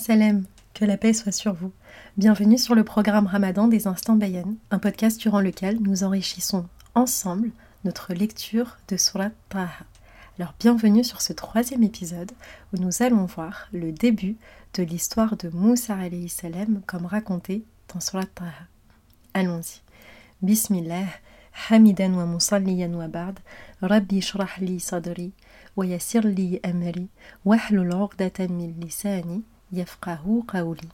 Salam, que la paix soit sur vous. Bienvenue sur le programme Ramadan des Instants Bayan, un podcast durant lequel nous enrichissons ensemble notre lecture de Surat Taha. Alors bienvenue sur ce troisième épisode où nous allons voir le début de l'histoire de Moussa alayhi salam comme raconté dans Surat Taha. Allons-y. Bismillah, hamidan wa musalliyan wa ba'd, rabbi shrah li sadri, wa li amri, wahlul Yafqahu Qaouli.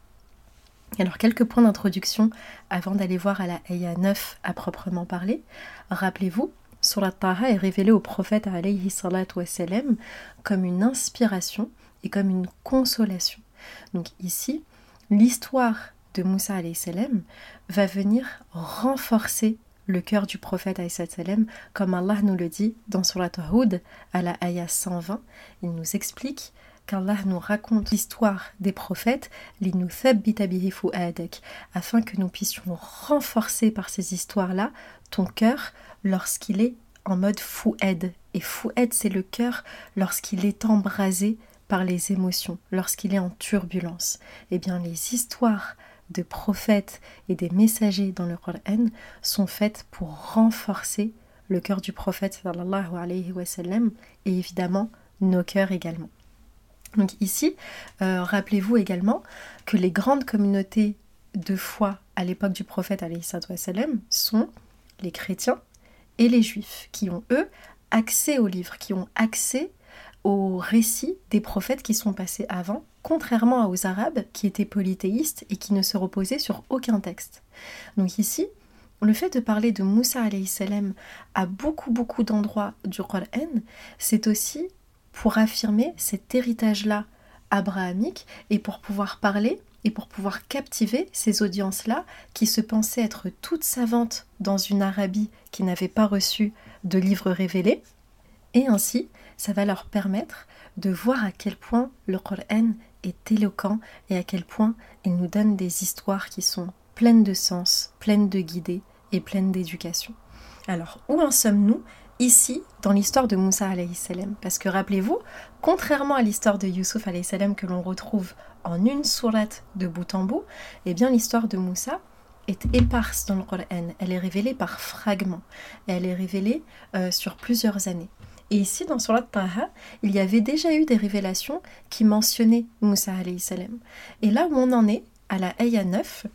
Alors quelques points d'introduction avant d'aller voir à la Aya 9 à proprement parler. Rappelez-vous, Surat Taha est révélé au prophète alayhi salatu wassalam comme une inspiration et comme une consolation. Donc ici, l'histoire de Moussa alayhi salam va venir renforcer le cœur du prophète salam comme Allah nous le dit dans Surat Hud à la Aya 120. Il nous explique qu'Allah nous raconte l'histoire des prophètes, afin que nous puissions renforcer par ces histoires-là ton cœur lorsqu'il est en mode foued. Et foued, c'est le cœur lorsqu'il est embrasé par les émotions, lorsqu'il est en turbulence. Eh bien, les histoires de prophètes et des messagers dans le Coran sont faites pour renforcer le cœur du prophète wa et évidemment nos cœurs également. Donc ici, euh, rappelez-vous également que les grandes communautés de foi à l'époque du prophète sont les chrétiens et les juifs, qui ont eux accès aux livres, qui ont accès aux récits des prophètes qui sont passés avant, contrairement aux arabes qui étaient polythéistes et qui ne se reposaient sur aucun texte. Donc ici, le fait de parler de Moussa salam à beaucoup beaucoup d'endroits du Coran, c'est aussi pour affirmer cet héritage-là abrahamique et pour pouvoir parler et pour pouvoir captiver ces audiences-là qui se pensaient être toutes savantes dans une Arabie qui n'avait pas reçu de livres révélés. Et ainsi, ça va leur permettre de voir à quel point le Coran est éloquent et à quel point il nous donne des histoires qui sont pleines de sens, pleines de guidées et pleines d'éducation. Alors, où en sommes-nous ici dans l'histoire de Moussa salam. Parce que rappelez-vous, contrairement à l'histoire de alayhi salam que l'on retrouve en une sourate de bout en bout, eh bien l'histoire de Moussa est éparse dans le Coran. Elle est révélée par fragments. Elle est révélée euh, sur plusieurs années. Et ici, dans Surat Taha, il y avait déjà eu des révélations qui mentionnaient Moussa salam. Et là où on en est, à la Aya 9,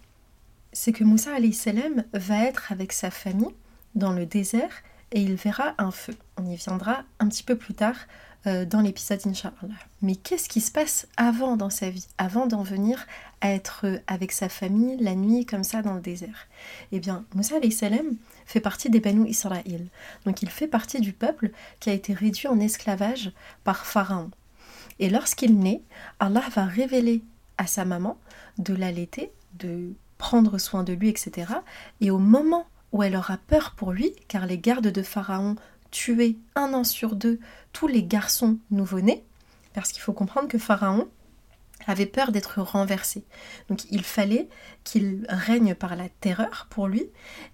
c'est que Moussa salam va être avec sa famille dans le désert et il verra un feu. On y viendra un petit peu plus tard euh, dans l'épisode Inch'Allah. Mais qu'est-ce qui se passe avant dans sa vie, avant d'en venir à être avec sa famille la nuit comme ça dans le désert? Eh bien, Moussa salam fait partie des Banu Israël. Donc il fait partie du peuple qui a été réduit en esclavage par Pharaon. Et lorsqu'il naît, Allah va révéler à sa maman de l'allaiter, de prendre soin de lui, etc. Et au moment où elle aura peur pour lui, car les gardes de Pharaon tuaient un an sur deux tous les garçons nouveau-nés, parce qu'il faut comprendre que Pharaon avait peur d'être renversé. Donc il fallait qu'il règne par la terreur pour lui,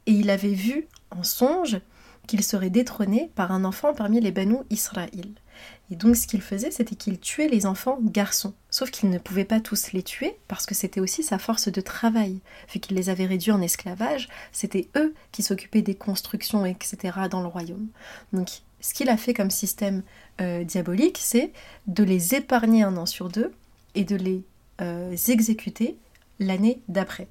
et il avait vu en songe qu'il serait détrôné par un enfant parmi les Banu Israël. Et donc ce qu'il faisait, c'était qu'il tuait les enfants garçons. Sauf qu'il ne pouvait pas tous les tuer, parce que c'était aussi sa force de travail. Vu qu'il les avait réduits en esclavage, c'était eux qui s'occupaient des constructions, etc. dans le royaume. Donc ce qu'il a fait comme système euh, diabolique, c'est de les épargner un an sur deux et de les euh, exécuter l'année d'après.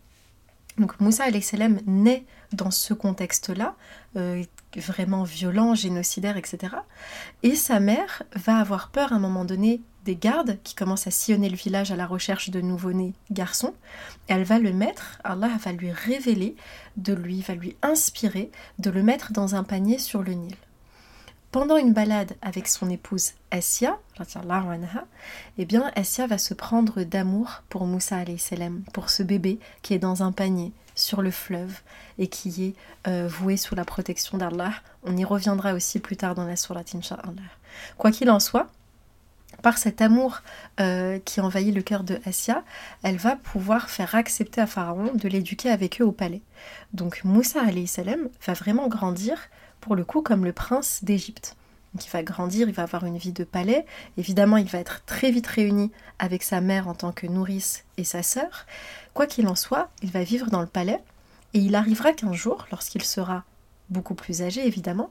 Donc Moussa salam naît dans ce contexte-là, euh, vraiment violent, génocidaire, etc. Et sa mère va avoir peur à un moment donné des gardes qui commencent à sillonner le village à la recherche de nouveau-nés garçons. elle va le mettre, Allah va lui révéler, de lui, va lui inspirer de le mettre dans un panier sur le Nil. Pendant une balade avec son épouse Assia, eh bien Assia va se prendre d'amour pour Moussa salam, pour ce bébé qui est dans un panier sur le fleuve et qui est euh, voué sous la protection d'Allah. On y reviendra aussi plus tard dans la sourate Inch'Allah. Quoi qu'il en soit, par cet amour euh, qui envahit le cœur de Assia, elle va pouvoir faire accepter à Pharaon de l'éduquer avec eux au palais. Donc Moussa salam va vraiment grandir pour le coup comme le prince d'Égypte. Donc il va grandir, il va avoir une vie de palais. Évidemment, il va être très vite réuni avec sa mère en tant que nourrice et sa sœur. Quoi qu'il en soit, il va vivre dans le palais et il arrivera qu'un jour, lorsqu'il sera beaucoup plus âgé évidemment,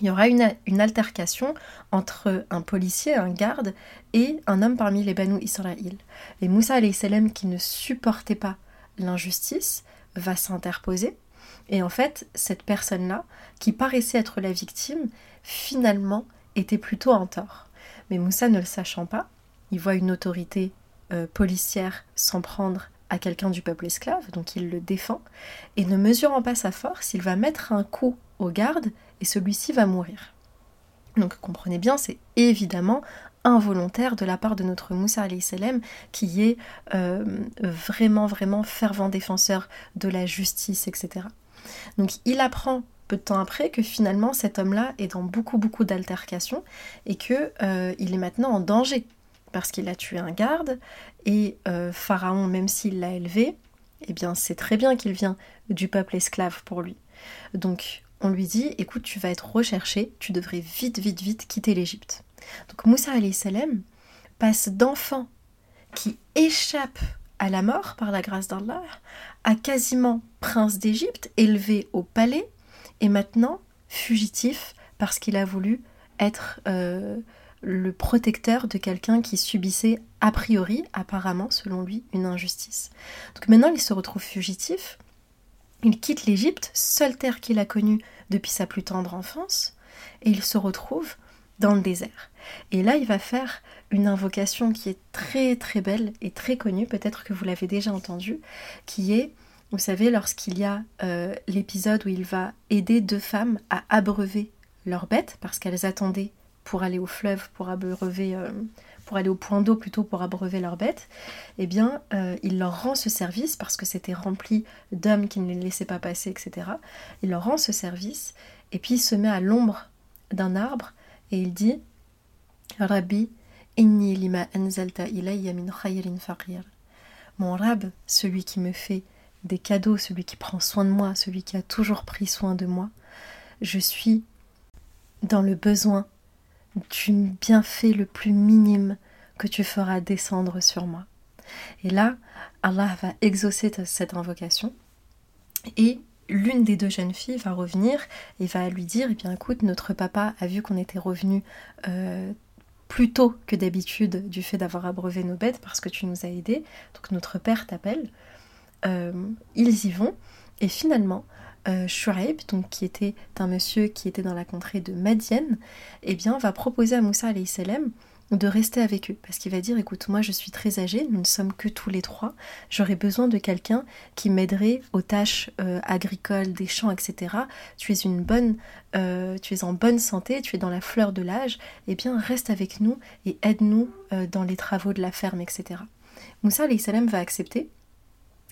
il y aura une, altercation entre un policier, un garde, et un homme parmi les Banu Israël. Et Moussa qui ne supportait pas l'injustice, va s'interposer. Et en fait, cette personne-là, qui paraissait être la victime, finalement était plutôt en tort. Mais Moussa ne le sachant pas, il voit une autorité euh, policière s'en prendre à quelqu'un du peuple esclave, donc il le défend, et ne mesurant pas sa force, il va mettre un coup au garde et celui-ci va mourir. Donc comprenez bien, c'est évidemment involontaire de la part de notre Moussa salam qui est euh, vraiment vraiment fervent défenseur de la justice, etc. Donc il apprend peu de temps après que finalement cet homme-là est dans beaucoup beaucoup d'altercations et que euh, il est maintenant en danger parce qu'il a tué un garde et euh, Pharaon, même s'il l'a élevé, eh bien c'est très bien qu'il vient du peuple esclave pour lui. Donc on lui dit écoute, tu vas être recherché, tu devrais vite, vite, vite quitter l'Égypte. Donc Moussa salam passe d'enfant qui échappe à la mort par la grâce d'Allah à quasiment prince d'Égypte, élevé au palais, et maintenant fugitif parce qu'il a voulu être euh, le protecteur de quelqu'un qui subissait a priori, apparemment, selon lui, une injustice. Donc maintenant, il se retrouve fugitif, il quitte l'Égypte, seule terre qu'il a connue depuis sa plus tendre enfance, et il se retrouve dans le désert. Et là, il va faire une invocation qui est très très belle et très connue, peut-être que vous l'avez déjà entendue, qui est, vous savez, lorsqu'il y a euh, l'épisode où il va aider deux femmes à abreuver leurs bêtes, parce qu'elles attendaient pour aller au fleuve, pour abreuver, euh, pour aller au point d'eau plutôt pour abreuver leurs bêtes, eh bien, euh, il leur rend ce service parce que c'était rempli d'hommes qui ne les laissaient pas passer, etc. Il leur rend ce service et puis il se met à l'ombre d'un arbre et il dit Rabbi, inni lima. Mon Rab, celui qui me fait des cadeaux, celui qui prend soin de moi, celui qui a toujours pris soin de moi, je suis dans le besoin du bienfait le plus minime que tu feras descendre sur moi. Et là, Allah va exaucer cette invocation et l'une des deux jeunes filles va revenir et va lui dire Eh bien, écoute, notre papa a vu qu'on était revenu euh, plus tôt que d'habitude du fait d'avoir abreuvé nos bêtes parce que tu nous as aidés. Donc, notre père t'appelle. Euh, ils y vont et finalement, euh, donc qui était un monsieur qui était dans la contrée de Madienne, eh bien, va proposer à Moussa salam de rester avec eux. Parce qu'il va dire écoute moi je suis très âgé nous ne sommes que tous les trois. J'aurais besoin de quelqu'un qui m'aiderait aux tâches euh, agricoles des champs etc tu es une bonne euh, tu es en bonne santé tu es dans la fleur de l'âge. Eh bien reste avec nous et aide-nous euh, dans les travaux de la ferme etc Moussa salam va accepter.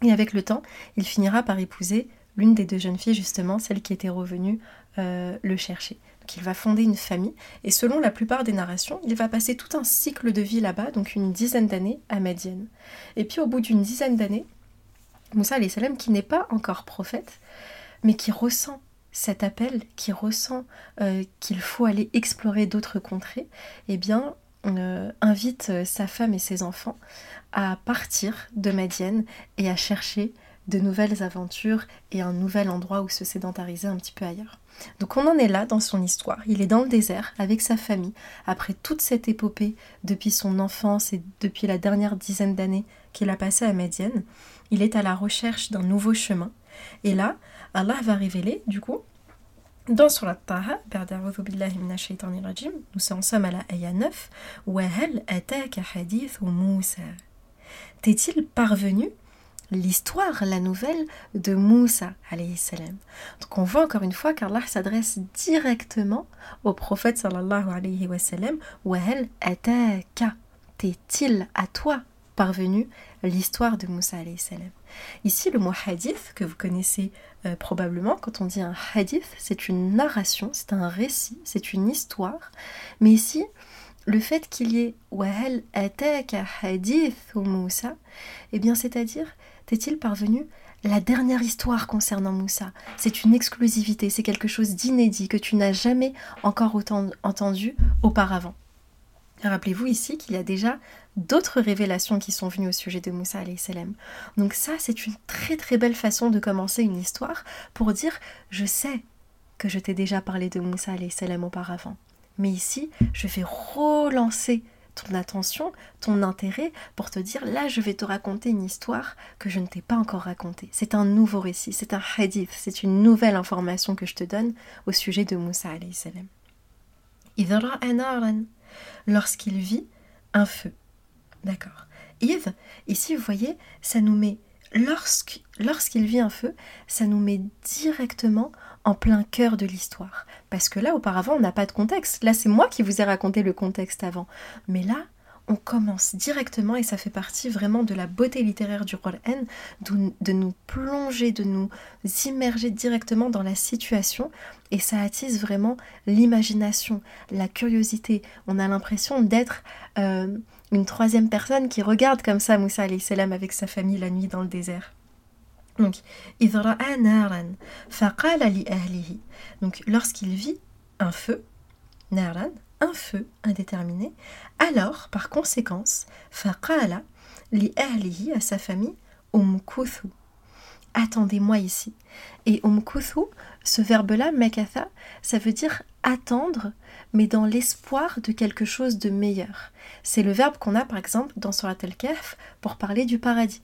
Et avec le temps il finira par épouser l'une des deux jeunes filles, justement, celle qui était revenue le chercher. Donc il va fonder une famille, et selon la plupart des narrations, il va passer tout un cycle de vie là-bas, donc une dizaine d'années à Madienne. Et puis au bout d'une dizaine d'années, Moussa salam qui n'est pas encore prophète, mais qui ressent cet appel, qui ressent euh, qu'il faut aller explorer d'autres contrées, eh bien, euh, invite sa femme et ses enfants à partir de Madienne et à chercher de nouvelles aventures et un nouvel endroit où se sédentariser un petit peu ailleurs. Donc on en est là dans son histoire. Il est dans le désert avec sa famille, après toute cette épopée depuis son enfance et depuis la dernière dizaine d'années qu'il a passé à Médienne. Il est à la recherche d'un nouveau chemin. Et là, Allah va révéler, du coup, dans Surat Taha, nous sommes à la ayah 9, T'est-il parvenu l'histoire, la nouvelle de Moussa. Donc on voit encore une fois qu'Allah s'adresse directement au prophète sallallahu alayhi wa sallam Wahel ataka T'est-il à toi parvenu l'histoire de Moussa salam? Ici, le mot hadith, que vous connaissez euh, probablement, quand on dit un hadith, c'est une narration, c'est un récit, c'est une histoire. Mais ici, le fait qu'il y ait Wahel ataka hadith ou Moussa, eh bien, c'est-à-dire t'est-il parvenu? La dernière histoire concernant Moussa. C'est une exclusivité, c'est quelque chose d'inédit que tu n'as jamais encore entendu auparavant. Rappelez-vous ici qu'il y a déjà d'autres révélations qui sont venues au sujet de Moussa salam. Donc ça, c'est une très très belle façon de commencer une histoire pour dire je sais que je t'ai déjà parlé de Moussa salam auparavant. Mais ici, je vais relancer ton attention, ton intérêt pour te dire là je vais te raconter une histoire que je ne t'ai pas encore racontée. C'est un nouveau récit, c'est un hadith, c'est une nouvelle information que je te donne au sujet de Moussa alayhi salam. Lorsqu'il vit un feu. D'accord. Yves, ici vous voyez, ça nous met lorsqu'il vit un feu, ça nous met directement en plein cœur de l'histoire. Parce que là, auparavant, on n'a pas de contexte. Là, c'est moi qui vous ai raconté le contexte avant. Mais là, on commence directement, et ça fait partie vraiment de la beauté littéraire du rôle N, de nous plonger, de nous immerger directement dans la situation, et ça attise vraiment l'imagination, la curiosité. On a l'impression d'être euh, une troisième personne qui regarde comme ça Moussa salam avec sa famille la nuit dans le désert. Donc, donc lorsqu'il vit un feu, naran, un feu indéterminé, alors, par conséquence, faqala li ahlihi à sa famille, umkuthu. Attendez-moi ici. Et umkuthu, ce verbe-là, mekatha, ça veut dire attendre, mais dans l'espoir de quelque chose de meilleur. C'est le verbe qu'on a par exemple dans Surat al-Kahf pour parler du paradis.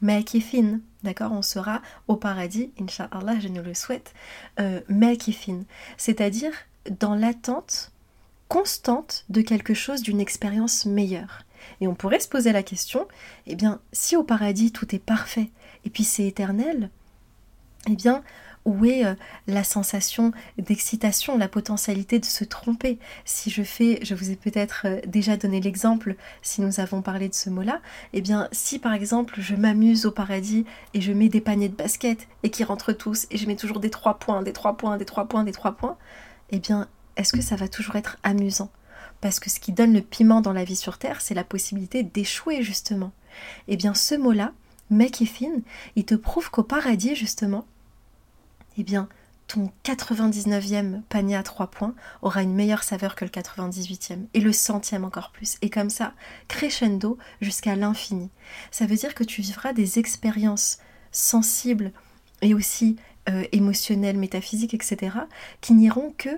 Mekifin, d'accord On sera au paradis, Inch'Allah, je nous le souhaite. Euh, Mekifin, c'est-à-dire dans l'attente constante de quelque chose, d'une expérience meilleure. Et on pourrait se poser la question, eh bien, si au paradis tout est parfait, et puis c'est éternel, eh bien, où est euh, la sensation d'excitation, la potentialité de se tromper? Si je fais, je vous ai peut-être euh, déjà donné l'exemple, si nous avons parlé de ce mot-là, eh bien, si par exemple je m'amuse au paradis et je mets des paniers de basket et qui rentrent tous, et je mets toujours des trois points, des trois points, des trois points, des trois points, eh bien, est-ce que ça va toujours être amusant? Parce que ce qui donne le piment dans la vie sur Terre, c'est la possibilité d'échouer justement. Eh bien ce mot-là, mec et fine, il te prouve qu'au paradis justement, eh bien ton 99e panier à 3 points aura une meilleure saveur que le 98e et le centième encore plus. Et comme ça, crescendo jusqu'à l'infini. Ça veut dire que tu vivras des expériences sensibles et aussi euh, émotionnelles, métaphysiques, etc., qui n'iront que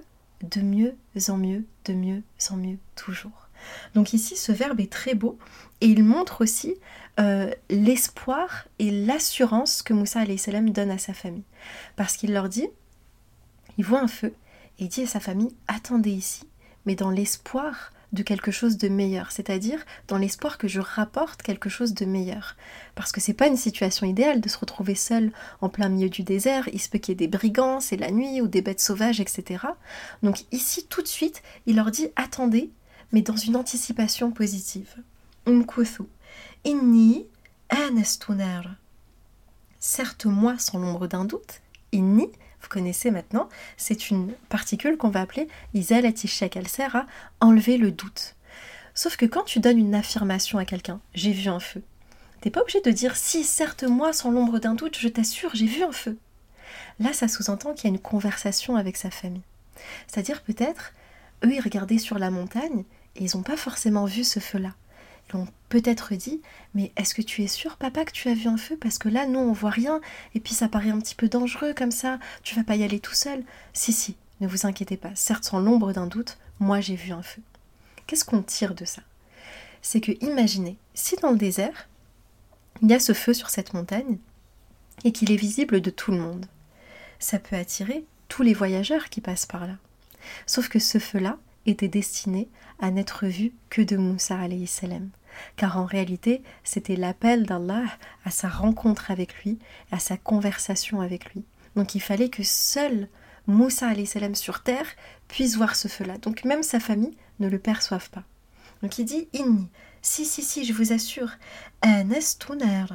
de mieux en mieux, de mieux en mieux toujours. Donc ici, ce verbe est très beau et il montre aussi euh, l'espoir et l'assurance que Moussa salam donne à sa famille. Parce qu'il leur dit, il voit un feu et il dit à sa famille, attendez ici, mais dans l'espoir de quelque chose de meilleur, c'est-à-dire dans l'espoir que je rapporte quelque chose de meilleur. Parce que c'est pas une situation idéale de se retrouver seul en plein milieu du désert, il se peut qu'il y ait des brigands, c'est la nuit, ou des bêtes sauvages, etc. Donc ici, tout de suite, il leur dit attendez, mais dans une anticipation positive. Umkuthu. Inni anastunar. Certes, moi, sans l'ombre d'un doute, inni vous connaissez maintenant, c'est une particule qu'on va appeler isalatichek. Elle sert à enlever le doute. Sauf que quand tu donnes une affirmation à quelqu'un, j'ai vu un feu, t'es pas obligé de dire si, certes, moi, sans l'ombre d'un doute, je t'assure, j'ai vu un feu. Là, ça sous-entend qu'il y a une conversation avec sa famille. C'est-à-dire peut-être, eux, ils regardaient sur la montagne et ils n'ont pas forcément vu ce feu-là ont peut-être dit Mais est-ce que tu es sûr, papa, que tu as vu un feu? Parce que là, nous, on voit rien, et puis ça paraît un petit peu dangereux comme ça, tu vas pas y aller tout seul. Si, si, ne vous inquiétez pas, certes, sans l'ombre d'un doute, moi j'ai vu un feu. Qu'est-ce qu'on tire de ça? C'est que, imaginez, si dans le désert, il y a ce feu sur cette montagne, et qu'il est visible de tout le monde, ça peut attirer tous les voyageurs qui passent par là. Sauf que ce feu-là était destiné à n'être vu que de Moussa alayhi salam car en réalité c'était l'appel d'Allah à sa rencontre avec lui, à sa conversation avec lui. Donc il fallait que seul Moussa salam sur terre puisse voir ce feu-là. Donc même sa famille ne le perçoive pas. Donc il dit Inni, si, si, si, je vous assure, anastunar.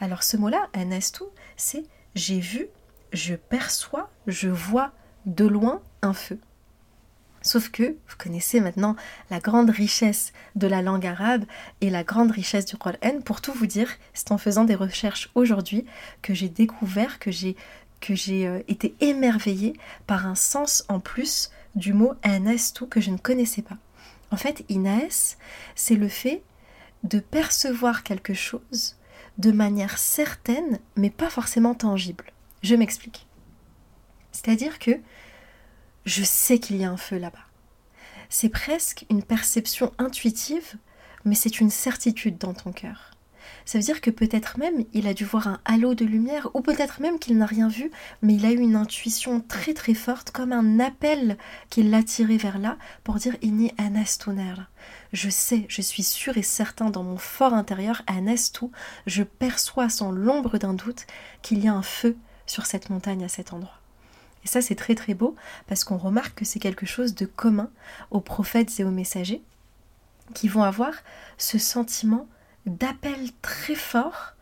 Alors ce mot-là, anastu, c'est j'ai vu, je perçois, je vois de loin un feu. Sauf que vous connaissez maintenant la grande richesse de la langue arabe et la grande richesse du Qur'an. Pour tout vous dire, c'est en faisant des recherches aujourd'hui que j'ai découvert, que j'ai que j'ai euh, été émerveillée par un sens en plus du mot tout que je ne connaissais pas. En fait, inaes, c'est le fait de percevoir quelque chose de manière certaine, mais pas forcément tangible. Je m'explique. C'est-à-dire que je sais qu'il y a un feu là-bas. C'est presque une perception intuitive, mais c'est une certitude dans ton cœur. Ça veut dire que peut-être même il a dû voir un halo de lumière, ou peut-être même qu'il n'a rien vu, mais il a eu une intuition très très forte, comme un appel qui l'a tiré vers là pour dire Inni anastuner. Je sais, je suis sûr et certain dans mon fort intérieur, anastu, je perçois sans l'ombre d'un doute qu'il y a un feu sur cette montagne à cet endroit. Et ça, c'est très très beau parce qu'on remarque que c'est quelque chose de commun aux prophètes et aux messagers qui vont avoir ce sentiment d'appel très fort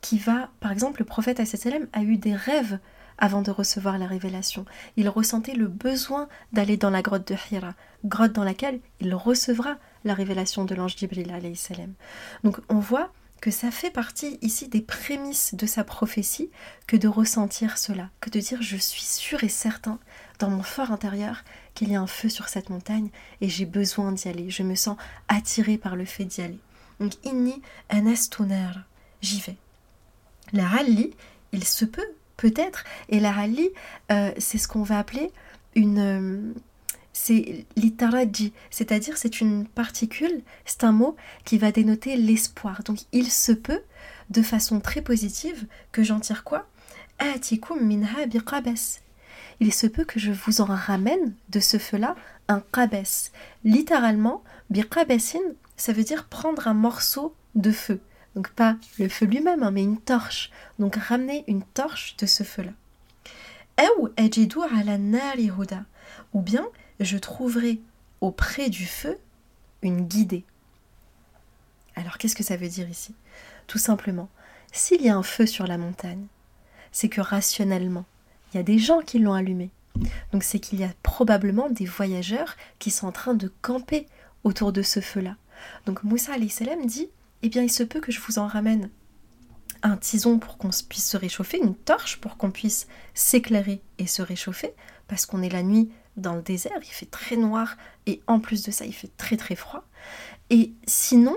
qui va, par exemple, le prophète a eu des rêves avant de recevoir la révélation. Il ressentait le besoin d'aller dans la grotte de Hira, grotte dans laquelle il recevra la révélation de l'ange Jibril. Donc on voit ça fait partie ici des prémices de sa prophétie que de ressentir cela, que de dire je suis sûr et certain dans mon fort intérieur qu'il y a un feu sur cette montagne et j'ai besoin d'y aller, je me sens attiré par le fait d'y aller. Donc inni anestuner, j'y vais. La rallye, il se peut, peut-être, et la rallye, euh, c'est ce qu'on va appeler une, euh, c'est l'itaraji, c'est-à-dire c'est une particule, c'est un mot qui va dénoter l'espoir. Donc il se peut, de façon très positive, que j'en tire quoi? Minha Il se peut que je vous en ramène de ce feu-là un qabes. Littéralement, biqabasin, ça veut dire prendre un morceau de feu. Donc pas le feu lui-même, hein, mais une torche. Donc ramener une torche de ce feu-là. Ou bien je trouverai auprès du feu une guidée. Alors qu'est-ce que ça veut dire ici? Tout simplement, s'il y a un feu sur la montagne, c'est que rationnellement, il y a des gens qui l'ont allumé. Donc c'est qu'il y a probablement des voyageurs qui sont en train de camper autour de ce feu-là. Donc Moussa salam dit Eh bien, il se peut que je vous en ramène un tison pour qu'on puisse se réchauffer, une torche pour qu'on puisse s'éclairer et se réchauffer, parce qu'on est la nuit dans le désert, il fait très noir et en plus de ça, il fait très très froid. Et sinon,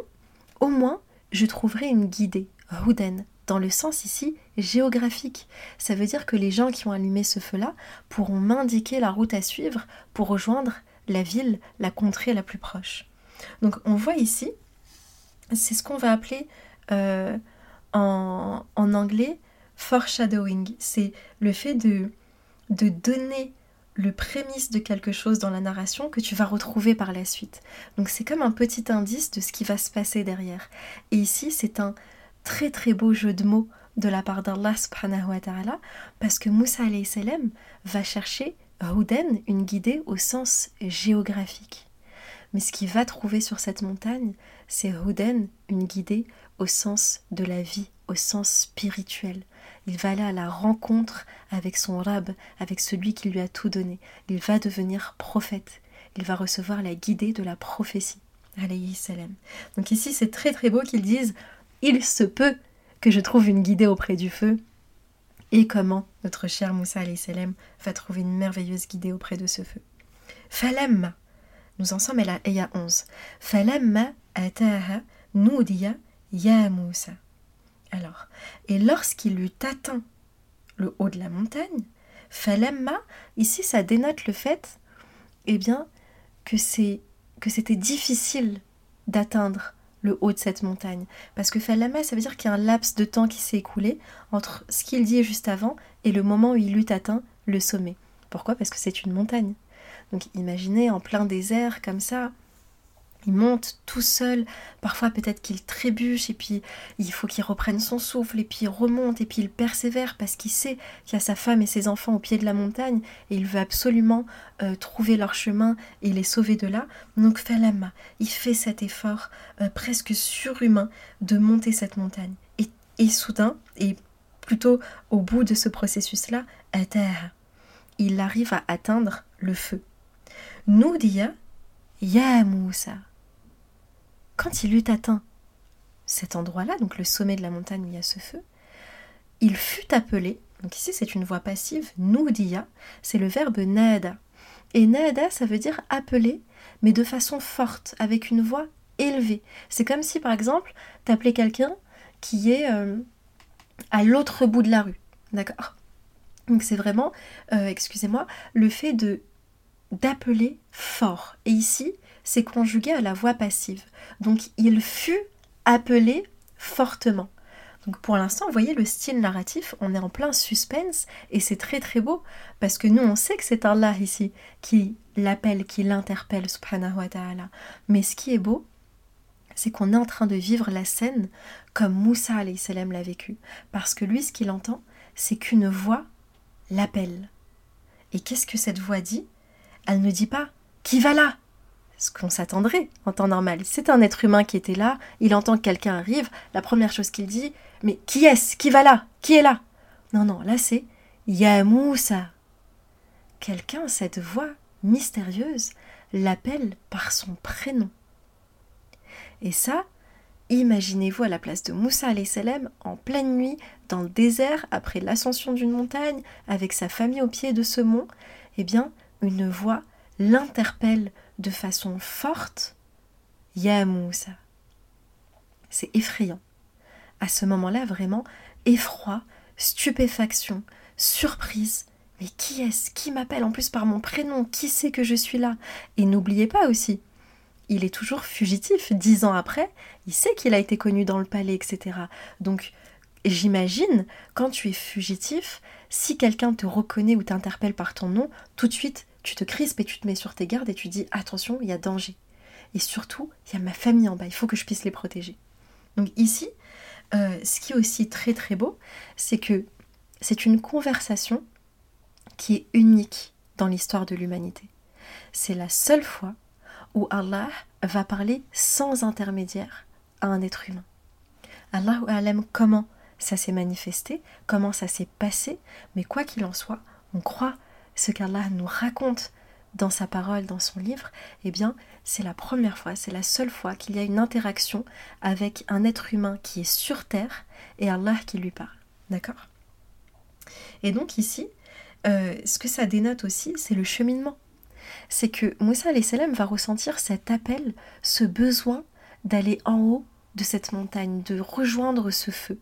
au moins, je trouverai une guidée, Houden, dans le sens ici géographique. Ça veut dire que les gens qui ont allumé ce feu-là pourront m'indiquer la route à suivre pour rejoindre la ville, la contrée la plus proche. Donc on voit ici, c'est ce qu'on va appeler euh, en, anglais foreshadowing. C'est le fait de, de donner le prémisse de quelque chose dans la narration que tu vas retrouver par la suite. Donc c'est comme un petit indice de ce qui va se passer derrière. Et ici, c'est un très très beau jeu de mots de la part d'Allah subhanahu parce que Moussa salam va chercher Houden, une guidée au sens géographique. Mais ce qu'il va trouver sur cette montagne, c'est Houden, une guidée au sens de la vie, au sens spirituel. Il va aller à la rencontre avec son rab, avec celui qui lui a tout donné. Il va devenir prophète. Il va recevoir la guidée de la prophétie. Alayhi salam. Donc ici, c'est très très beau qu'ils disent Il se peut que je trouve une guidée auprès du feu. Et comment notre cher Moussa alayhi salam va trouver une merveilleuse guidée auprès de ce feu. Falamma. Nous en sommes à la Eya 11. Falamma ataha nudiya ya Moussa. Alors, et lorsqu'il eut atteint le haut de la montagne, Falemma, ici ça dénote le fait, eh bien, que c'est que c'était difficile d'atteindre le haut de cette montagne. Parce que Falemma, ça veut dire qu'il y a un laps de temps qui s'est écoulé entre ce qu'il dit juste avant et le moment où il eut atteint le sommet. Pourquoi? Parce que c'est une montagne. Donc imaginez en plein désert comme ça, il monte tout seul, parfois peut-être qu'il trébuche et puis il faut qu'il reprenne son souffle et puis il remonte et puis il persévère parce qu'il sait qu'il y a sa femme et ses enfants au pied de la montagne et il veut absolument euh, trouver leur chemin et les sauver de là. Donc Falama, il fait cet effort euh, presque surhumain de monter cette montagne. Et, soudain, et plutôt au bout de ce processus-là, à terre, il arrive à atteindre le feu. Noudia Ya Moussa. Quand il eut atteint cet endroit-là, donc le sommet de la montagne où il y a ce feu, il fut appelé, donc ici c'est une voix passive, Noudia, c'est le verbe nada. Et nada, ça veut dire appeler, mais de façon forte, avec une voix élevée. C'est comme si par exemple, tu appelais quelqu'un qui est euh, à l'autre bout de la rue. D'accord? Donc c'est vraiment, euh, excusez-moi, le fait de d'appeler fort. Et ici, c'est conjugué à la voix passive. Donc il fut appelé fortement. Donc pour l'instant, vous voyez le style narratif, on est en plein suspense et c'est très très beau parce que nous on sait que c'est Allah ici qui l'appelle, qui l'interpelle, subhanahu. Mais ce qui est beau, c'est qu'on est en train de vivre la scène comme Moussa salam l'a vécu. Parce que lui, ce qu'il entend, c'est qu'une voix l'appelle. Et qu'est-ce que cette voix dit? Elle ne dit pas Qui va là? Ce qu'on s'attendrait en temps normal. C'est un être humain qui était là, il entend que quelqu'un arrive, la première chose qu'il dit, mais qui est-ce Qui va là? Qui est là? Non, non, là c'est Ya Moussa. Quelqu'un, cette voix mystérieuse, l'appelle par son prénom. Et ça, imaginez-vous à la place de Moussa en pleine nuit, dans le désert, après l'ascension d'une montagne, avec sa famille au pied de ce mont, eh bien, une voix l'interpelle de façon forte Ya Moussa. C'est effrayant. À ce moment-là, vraiment, effroi, stupéfaction, surprise. Mais qui est-ce Qui m'appelle en plus par mon prénom? Qui sait que je suis là? Et n'oubliez pas aussi, il est toujours fugitif. Dix ans après, il sait qu'il a été connu dans le palais, etc. Donc, j'imagine, quand tu es fugitif, si quelqu'un te reconnaît ou t'interpelle par ton nom, tout de suite, tu te crispes et tu te mets sur tes gardes et tu dis attention, il y a danger. Et surtout, il y a ma famille en bas, il faut que je puisse les protéger. Donc ici, euh, ce qui est aussi très très beau, c'est que c'est une conversation qui est unique dans l'histoire de l'humanité. C'est la seule fois où Allah va parler sans intermédiaire à un être humain. Allah aime comment ça s'est manifesté, comment ça s'est passé, mais quoi qu'il en soit, on croit ce qu'Allah nous raconte dans sa parole, dans son livre, eh bien, c'est la première fois, c'est la seule fois qu'il y a une interaction avec un être humain qui est sur terre et Allah qui lui parle. D'accord? Et donc ici, euh, ce que ça dénote aussi, c'est le cheminement. C'est que Moussa salam va ressentir cet appel, ce besoin d'aller en haut de cette montagne, de rejoindre ce feu.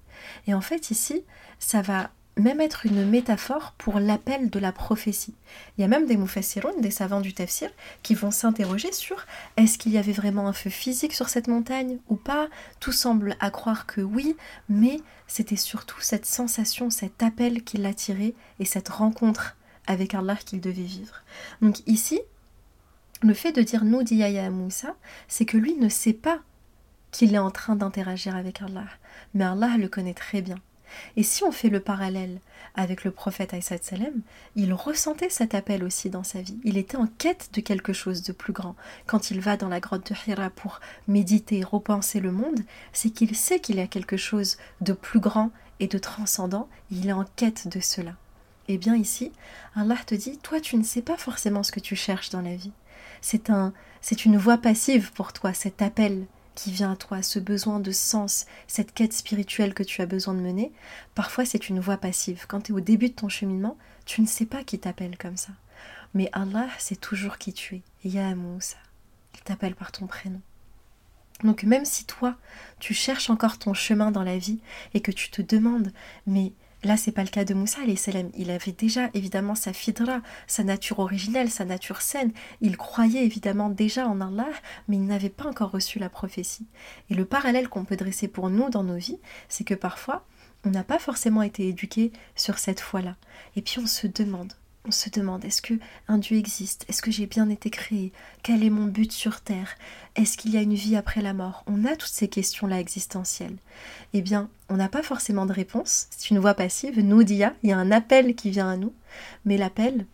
Et en fait, ici, ça va même être une métaphore pour l'appel de la prophétie. Il y a même des mufassirun, des savants du tafsir, qui vont s'interroger sur est-ce qu'il y avait vraiment un feu physique sur cette montagne ou pas Tout semble à croire que oui, mais c'était surtout cette sensation, cet appel qui l'attirait et cette rencontre avec Allah qu'il devait vivre. Donc ici, le fait de dire nous à Moussa, c'est que lui ne sait pas qu'il est en train d'interagir avec Allah, mais Allah le connaît très bien. Et si on fait le parallèle avec le prophète Salem, il ressentait cet appel aussi dans sa vie. Il était en quête de quelque chose de plus grand. Quand il va dans la grotte de Hira pour méditer, repenser le monde, c'est qu'il sait qu'il y a quelque chose de plus grand et de transcendant, il est en quête de cela. Eh bien ici, Allah te dit, toi tu ne sais pas forcément ce que tu cherches dans la vie. C'est un, c'est une voix passive pour toi, cet appel qui vient à toi, ce besoin de sens, cette quête spirituelle que tu as besoin de mener, parfois c'est une voix passive. Quand tu es au début de ton cheminement, tu ne sais pas qui t'appelle comme ça. Mais Allah sait toujours qui tu es. Ya. Il t'appelle par ton prénom. Donc même si toi, tu cherches encore ton chemin dans la vie et que tu te demandes, mais Là, c'est pas le cas de Moussa. Il avait déjà évidemment sa fidra, sa nature originelle, sa nature saine. Il croyait évidemment déjà en Allah, mais il n'avait pas encore reçu la prophétie. Et le parallèle qu'on peut dresser pour nous dans nos vies, c'est que parfois, on n'a pas forcément été éduqué sur cette foi-là. Et puis on se demande on se demande est-ce que un Dieu existe? Est-ce que j'ai bien été créé? Quel est mon but sur terre? Est-ce qu'il y a une vie après la mort? On a toutes ces questions-là existentielles. Eh bien, on n'a pas forcément de réponse. C'est une voix passive. Nous dia, il y a un appel qui vient à nous, mais l'appel,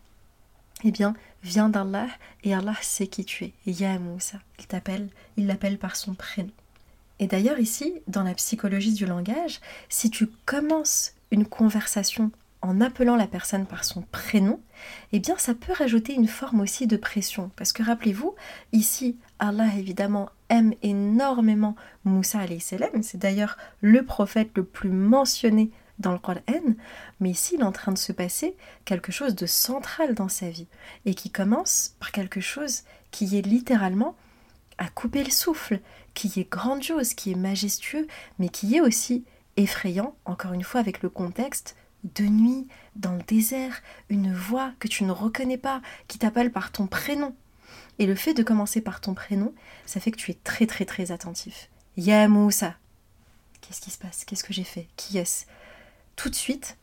eh bien, vient d'Allah et Allah sait qui tu es. Il t'appelle, il l'appelle par son prénom. Et d'ailleurs ici, dans la psychologie du langage, si tu commences une conversation en appelant la personne par son prénom, eh bien ça peut rajouter une forme aussi de pression. Parce que rappelez-vous, ici, Allah évidemment aime énormément Moussa salam. C'est d'ailleurs le prophète le plus mentionné dans le Coran, mais ici il est en train de se passer quelque chose de central dans sa vie et qui commence par quelque chose qui est littéralement à couper le souffle, qui est grandiose, qui est majestueux, mais qui est aussi effrayant, encore une fois avec le contexte de nuit, dans le désert, une voix que tu ne reconnais pas, qui t'appelle par ton prénom. Et le fait de commencer par ton prénom, ça fait que tu es très très très attentif. Ya Moussa. Qu'est-ce qui se passe? Qu'est-ce que j'ai fait? Qui est-ce? Tout de suite,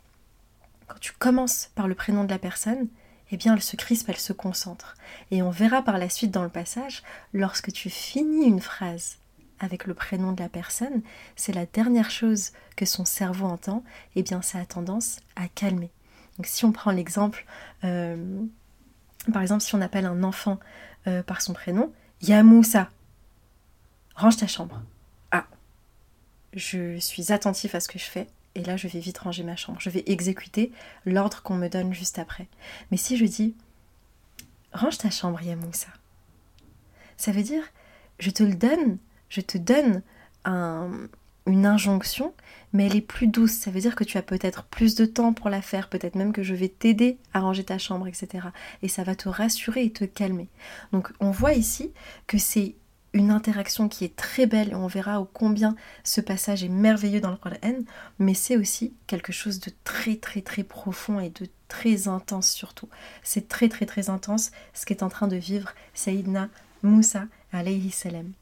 quand tu commences par le prénom de la personne, eh bien elle se crispe, elle se concentre. Et on verra par la suite dans le passage, lorsque tu finis une phrase avec le prénom de la personne, c'est la dernière chose que son cerveau entend, eh bien ça a tendance à calmer. Donc si on prend l'exemple, euh, par exemple si on appelle un enfant euh, par son prénom, Yamoussa, range ta chambre. Ah, je suis attentif à ce que je fais, et là je vais vite ranger ma chambre. Je vais exécuter l'ordre qu'on me donne juste après. Mais si je dis, range ta chambre Yamoussa, ça veut dire, je te le donne je te donne une injonction, mais elle est plus douce. Ça veut dire que tu as peut-être plus de temps pour la faire, peut-être même que je vais t'aider à ranger ta chambre, etc. Et ça va te rassurer et te calmer. Donc on voit ici que c'est une interaction qui est très belle et on verra au combien ce passage est merveilleux dans le Coran, mais c'est aussi quelque chose de très très très profond et de très intense surtout. C'est très très très intense ce qu'est en train de vivre Sayyidina Moussa alayhi salam.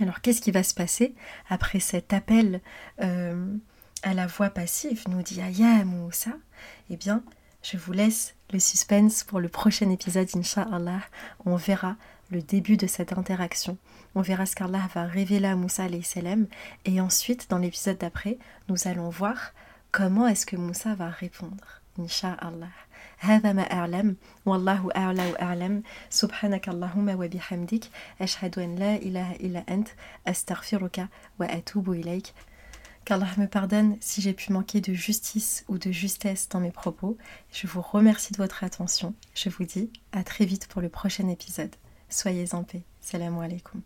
Alors qu'est-ce qui va se passer après cet appel euh, à la voix passive, nous dit Aya Moussa Eh bien, je vous laisse le suspense pour le prochain épisode, Inch'Allah. On verra le début de cette interaction. On verra ce qu'Allah va révéler à Moussa salam et ensuite, dans l'épisode d'après, nous allons voir comment est-ce que Moussa va répondre. Inch'Allah. هذا ما أعلم والله أعلى وأعلم سبحانك اللهم وبحمدك أشهد أن لا إله إلا أنت أستغفرك وأتوب إليك Qu'Allah me pardonne si j'ai pu manquer de justice ou de justesse dans mes propos. Je vous remercie de votre attention. Je vous dis à très vite pour le prochain épisode. Soyez en paix. Salam alaikum.